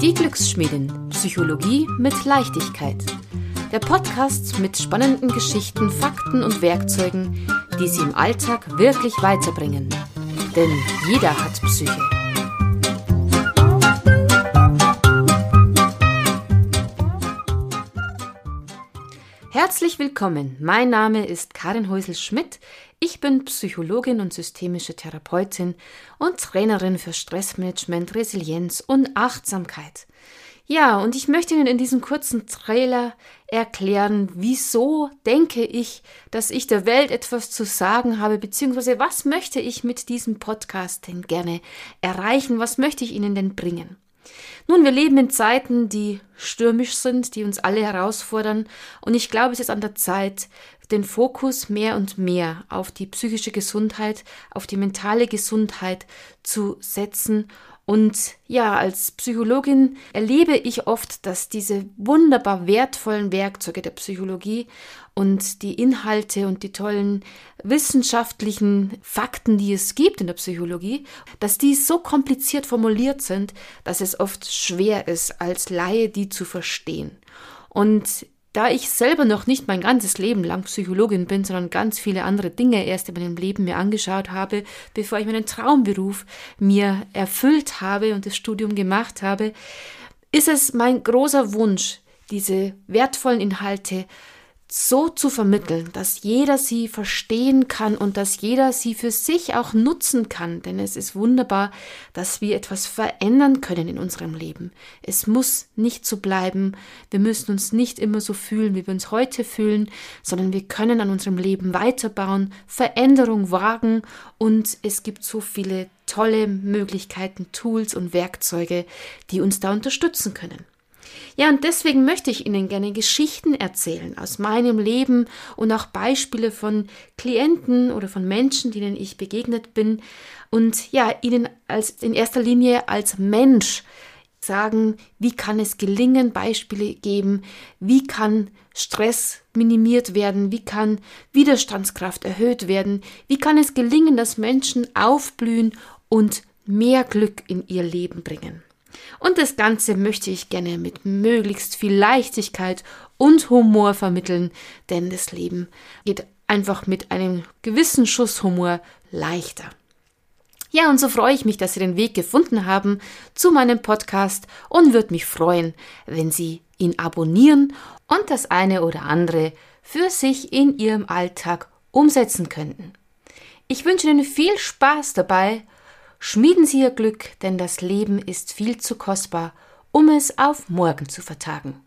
Die Glücksschmiedin. Psychologie mit Leichtigkeit. Der Podcast mit spannenden Geschichten, Fakten und Werkzeugen, die Sie im Alltag wirklich weiterbringen. Denn jeder hat Psyche. Herzlich willkommen. Mein Name ist Karin Häusel-Schmidt. Ich bin Psychologin und systemische Therapeutin und Trainerin für Stressmanagement, Resilienz und Achtsamkeit. Ja, und ich möchte Ihnen in diesem kurzen Trailer erklären, wieso denke ich, dass ich der Welt etwas zu sagen habe, beziehungsweise was möchte ich mit diesem Podcast denn gerne erreichen, was möchte ich Ihnen denn bringen. Nun, wir leben in Zeiten, die stürmisch sind, die uns alle herausfordern, und ich glaube, es ist an der Zeit, den Fokus mehr und mehr auf die psychische Gesundheit, auf die mentale Gesundheit zu setzen und ja, als Psychologin erlebe ich oft, dass diese wunderbar wertvollen Werkzeuge der Psychologie und die Inhalte und die tollen wissenschaftlichen Fakten, die es gibt in der Psychologie, dass die so kompliziert formuliert sind, dass es oft schwer ist, als Laie die zu verstehen. Und da ich selber noch nicht mein ganzes Leben lang Psychologin bin, sondern ganz viele andere Dinge erst in meinem Leben mir angeschaut habe, bevor ich meinen Traumberuf mir erfüllt habe und das Studium gemacht habe, ist es mein großer Wunsch, diese wertvollen Inhalte so zu vermitteln, dass jeder sie verstehen kann und dass jeder sie für sich auch nutzen kann. Denn es ist wunderbar, dass wir etwas verändern können in unserem Leben. Es muss nicht so bleiben. Wir müssen uns nicht immer so fühlen, wie wir uns heute fühlen, sondern wir können an unserem Leben weiterbauen, Veränderung wagen und es gibt so viele tolle Möglichkeiten, Tools und Werkzeuge, die uns da unterstützen können. Ja, und deswegen möchte ich Ihnen gerne Geschichten erzählen aus meinem Leben und auch Beispiele von Klienten oder von Menschen, denen ich begegnet bin. Und ja, Ihnen als in erster Linie als Mensch sagen, wie kann es gelingen, Beispiele geben, wie kann Stress minimiert werden, wie kann Widerstandskraft erhöht werden, wie kann es gelingen, dass Menschen aufblühen und mehr Glück in ihr Leben bringen. Und das Ganze möchte ich gerne mit möglichst viel Leichtigkeit und Humor vermitteln, denn das Leben geht einfach mit einem gewissen Schuss Humor leichter. Ja, und so freue ich mich, dass Sie den Weg gefunden haben zu meinem Podcast und würde mich freuen, wenn Sie ihn abonnieren und das eine oder andere für sich in Ihrem Alltag umsetzen könnten. Ich wünsche Ihnen viel Spaß dabei Schmieden Sie Ihr Glück, denn das Leben ist viel zu kostbar, um es auf morgen zu vertagen.